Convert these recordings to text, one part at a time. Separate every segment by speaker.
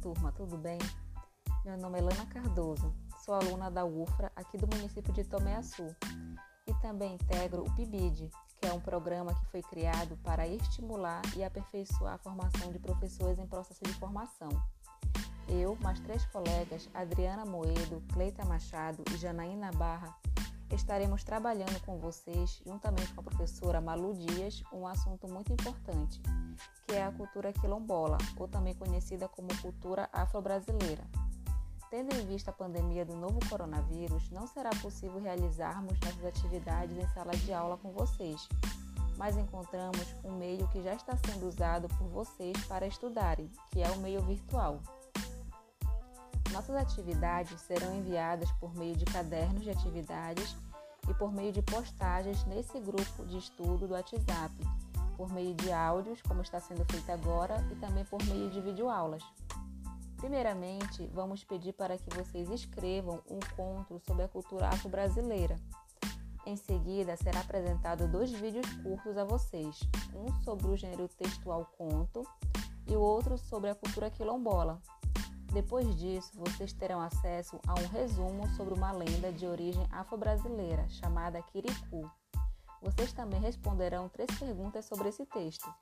Speaker 1: turma, tudo bem? Meu nome é Lana Cardoso, sou aluna da UFRA aqui do município de Tomé Açu e também integro o PIBID, que é um programa que foi criado para estimular e aperfeiçoar a formação de professores em processo de formação. Eu, mais três colegas, Adriana Moedo, Cleita Machado e Janaína Barra, estaremos trabalhando com vocês, juntamente com a professora Malu Dias, um assunto muito importante, que é a cultura quilombola, ou também conhecida como cultura afro-brasileira. Tendo em vista a pandemia do novo coronavírus, não será possível realizarmos nossas atividades em sala de aula com vocês, mas encontramos um meio que já está sendo usado por vocês para estudarem, que é o meio virtual. Nossas atividades serão enviadas por meio de cadernos de atividades e por meio de postagens nesse grupo de estudo do WhatsApp, por meio de áudios, como está sendo feito agora, e também por meio de videoaulas. Primeiramente, vamos pedir para que vocês escrevam um conto sobre a cultura afro-brasileira. Em seguida, será apresentado dois vídeos curtos a vocês, um sobre o gênero textual conto e o outro sobre a cultura quilombola, depois disso, vocês terão acesso a um resumo sobre uma lenda de origem afro-brasileira chamada Kiriku. Vocês também responderão três perguntas sobre esse texto.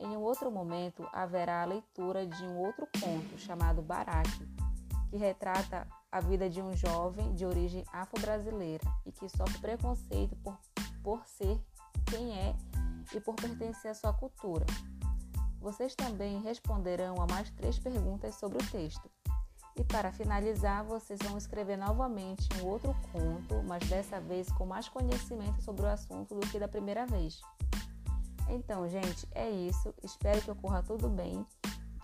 Speaker 1: Em um outro momento, haverá a leitura de um outro conto chamado Baraque, que retrata a vida de um jovem de origem afro-brasileira e que sofre preconceito por, por ser quem é e por pertencer à sua cultura. Vocês também responderão a mais três perguntas sobre o texto. E para finalizar, vocês vão escrever novamente um outro conto, mas dessa vez com mais conhecimento sobre o assunto do que da primeira vez. Então, gente, é isso. Espero que ocorra tudo bem,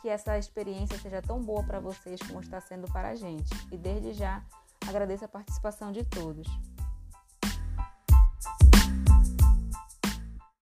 Speaker 1: que essa experiência seja tão boa para vocês como está sendo para a gente. E desde já, agradeço a participação de todos.